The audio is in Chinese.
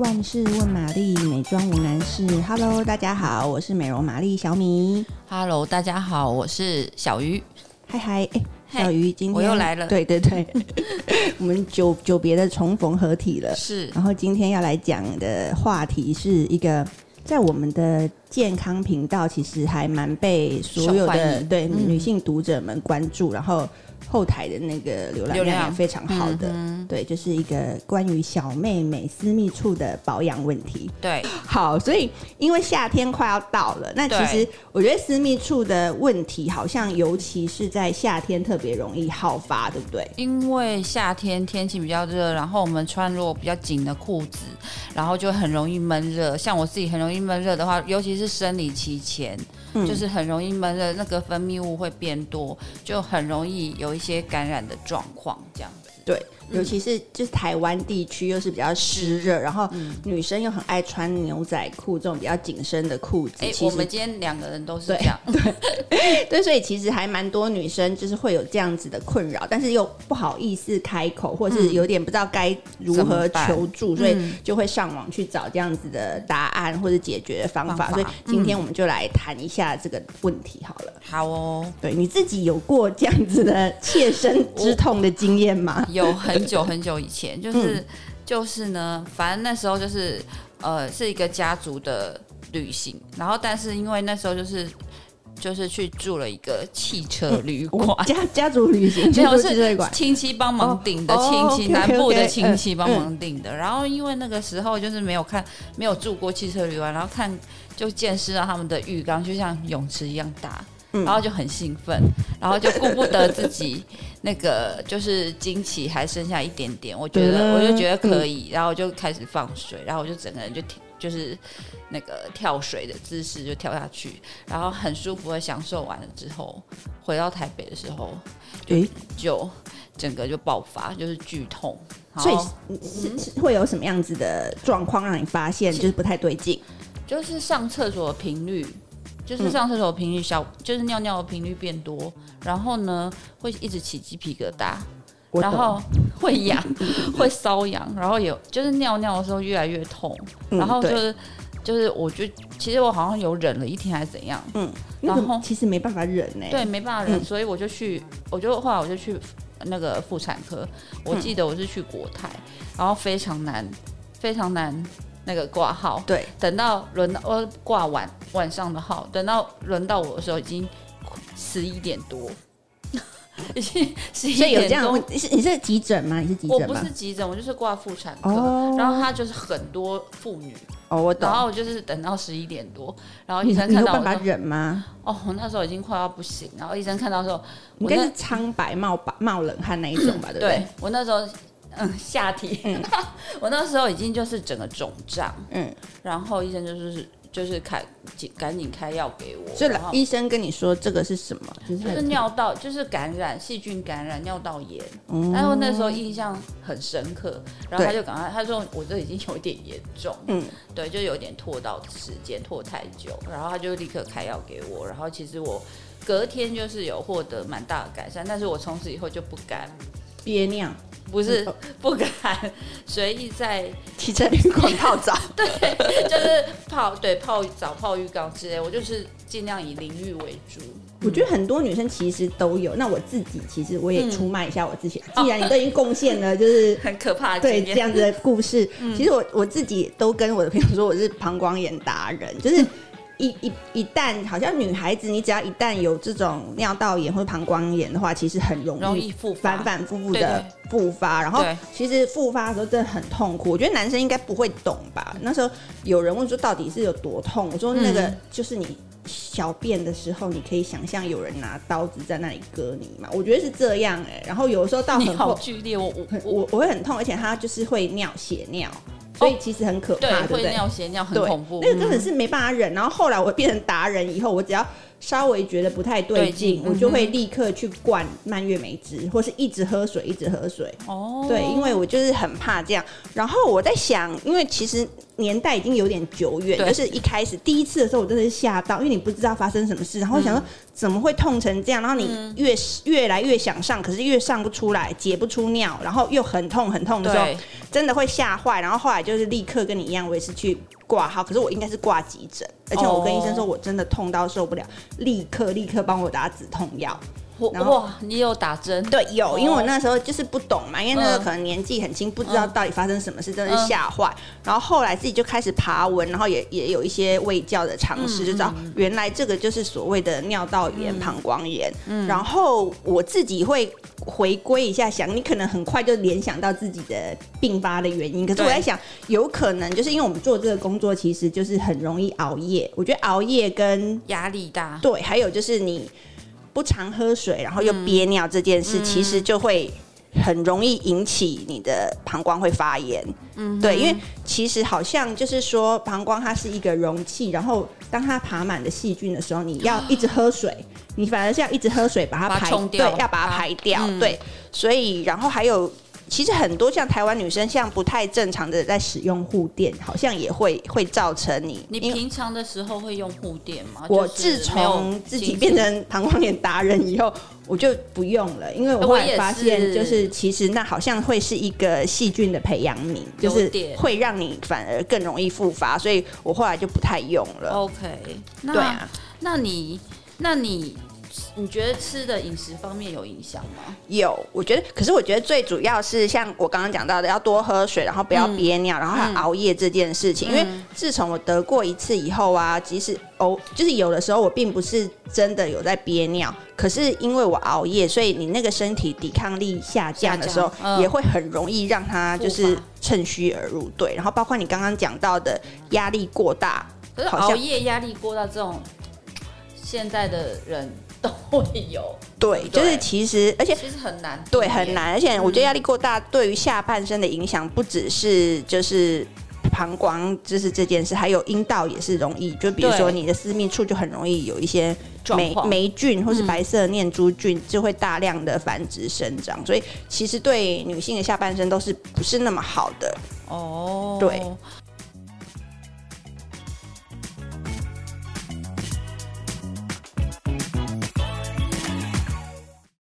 万事问玛丽，美妆无难事。Hello，大家好，我是美容玛丽小米。Hello，大家好，我是小鱼。嗨嗨，哎，小鱼，今天我又来了。对对对，我们久久别的重逢合体了。是，然后今天要来讲的话题是一个在我们的健康频道其实还蛮被所有的对女性读者们关注，嗯、然后。后台的那个浏览量也非常好的，嗯、对，就是一个关于小妹妹私密处的保养问题。对，好，所以因为夏天快要到了，那其实我觉得私密处的问题好像尤其是在夏天特别容易好发，对不对？因为夏天天气比较热，然后我们穿如果比较紧的裤子，然后就很容易闷热。像我自己很容易闷热的话，尤其是生理期前。嗯、就是很容易闷热，那个分泌物会变多，就很容易有一一些感染的状况，这样子。对。尤其是就是台湾地区又是比较湿热，然后女生又很爱穿牛仔裤这种比较紧身的裤子。哎、欸，我们今天两个人都是这样，对 对，所以其实还蛮多女生就是会有这样子的困扰，但是又不好意思开口，或是有点不知道该如何求助，所以就会上网去找这样子的答案或者解决的方法。方法，所以今天我们就来谈一下这个问题好了。好哦，对，你自己有过这样子的切身 之痛的经验吗？有很。很久很久以前，就是、嗯、就是呢，反正那时候就是呃，是一个家族的旅行，然后但是因为那时候就是就是去住了一个汽车旅馆，嗯、家家族旅行，没有是亲戚帮忙订的，亲戚南部的亲戚帮忙订的，然后因为那个时候就是没有看没有住过汽车旅馆，然后看就见识到他们的浴缸就像泳池一样大。然后就很兴奋，然后就顾不得自己那个就是惊奇还剩下一点点，我觉得我就觉得可以，然后我就开始放水，然后我就整个人就就是那个跳水的姿势就跳下去，然后很舒服的享受完了之后，回到台北的时候，就就整个就爆发，就是剧痛。所以是是会有什么样子的状况让你发现就是不太对劲？就是上厕所的频率。就是上厕所频率小，就是尿尿的频率变多，然后呢会一直起鸡皮疙瘩，然后 会痒，会瘙痒，然后有就是尿尿的时候越来越痛，然后就是就是我就其实我好像有忍了一天还是怎样，嗯，然后其实没办法忍呢，对，没办法忍，所以我就去，我就后来我就去那个妇产科，我记得我是去国泰，然后非常难，非常难。那个挂号，对，等到轮到我挂晚晚上的号，等到轮到我的时候已经十一点多，已经十一点多。你是你是急诊吗？你是急诊吗？我不是急诊，我就是挂妇产科。哦。然后他就是很多妇女。哦，我懂。然后我就是等到十一点多，然后医生看到我，你有办法忍吗？哦，我那时候已经快要不行，然后医生看到说，应该是苍白冒白冒冷汗那一种吧？对不对？对，我那时候。嗯，下体，嗯、我那时候已经就是整个肿胀，嗯，然后医生就是就是开紧赶紧开药给我，所以医生跟你说这个是什么？就是，就是尿道，就是感染细菌感染尿道炎，嗯，然后那时候印象很深刻，然后他就赶快他说我这已经有点严重，嗯，对，就有点拖到时间拖太久，然后他就立刻开药给我，然后其实我隔天就是有获得蛮大的改善，但是我从此以后就不敢憋尿。不是不敢随意在汽车旅馆泡澡，对，就是泡对泡澡、泡浴缸之类，我就是尽量以淋浴为主。我觉得很多女生其实都有，那我自己其实我也出卖一下我自己。嗯、既然你都已经贡献了，就是 很可怕的对这样子的故事，嗯、其实我我自己都跟我的朋友说我是膀胱炎达人，就是。一一一旦好像女孩子，你只要一旦有这种尿道炎或膀胱炎的话，其实很容易复反反复复的复发。然后其实复发的时候真的很痛苦。我觉得男生应该不会懂吧？那时候有人问说到底是有多痛？我说那个就是你小便的时候，你可以想象有人拿刀子在那里割你嘛？我觉得是这样哎、欸。然后有的时候到很好剧烈，我我我我会很痛，而且它就是会尿血尿。所以其实很可怕，对，会尿血尿很恐怖，那个根本是没办法忍。然后后来我变成达人以后，我只要稍微觉得不太对劲，我就会立刻去灌蔓越莓汁，或是一直喝水，一直喝水。哦，对，因为我就是很怕这样。然后我在想，因为其实年代已经有点久远，就是一开始第一次的时候，我真的是吓到，因为你不知道发生什么事，然后想说怎么会痛成这样，然后你越越来越想上，可是越上不出来，解不出尿，然后又很痛很痛的时候，真的会吓坏。然后后来就是立刻跟你一样，我也是去。挂号，可是我应该是挂急诊，而且我跟医生说，我真的痛到受不了，立刻立刻帮我打止痛药。然后哇，你有打针？对，有，因为我那时候就是不懂嘛，因为那个可能年纪很轻，不知道到底发生什么事，真的是吓坏。然后后来自己就开始爬文，然后也也有一些卫教的尝试，就知道原来这个就是所谓的尿道炎、膀胱炎。然后我自己会回归一下想，你可能很快就联想到自己的并发的原因。可是我在想，有可能就是因为我们做这个工作，其实就是很容易熬夜。我觉得熬夜跟压力大，对，还有就是你。不常喝水，然后又憋尿这件事，嗯、其实就会很容易引起你的膀胱会发炎。嗯，对，因为其实好像就是说，膀胱它是一个容器，然后当它爬满的细菌的时候，你要一直喝水，你反而是要一直喝水把它排掉，对，要把它排掉。嗯、对，所以然后还有。其实很多像台湾女生，像不太正常的在使用护垫，好像也会会造成你。你平常的时候会用护垫吗？我自从自己变成膀胱炎达人以后，我就不用了，因为我后来发现，就是其实那好像会是一个细菌的培养皿，就是会让你反而更容易复发，所以我后来就不太用了。OK，那对啊，那你那你。你觉得吃的饮食方面有影响吗？有，我觉得，可是我觉得最主要是像我刚刚讲到的，要多喝水，然后不要憋尿，嗯、然后还熬夜这件事情。嗯、因为自从我得过一次以后啊，即使哦，就是有的时候我并不是真的有在憋尿，可是因为我熬夜，所以你那个身体抵抗力下降的时候，嗯、也会很容易让它就是趁虚而入。对，然后包括你刚刚讲到的压力过大，可是熬夜压力过大这种，现在的人。都会有，对，就是其实，而且其实很难，对，很难，而且我觉得压力过大对于下半身的影响不只是就是膀胱，就是这件事，还有阴道也是容易，就比如说你的私密处就很容易有一些霉霉菌或是白色念珠菌，就会大量的繁殖生长，所以其实对女性的下半身都是不是那么好的。哦，对。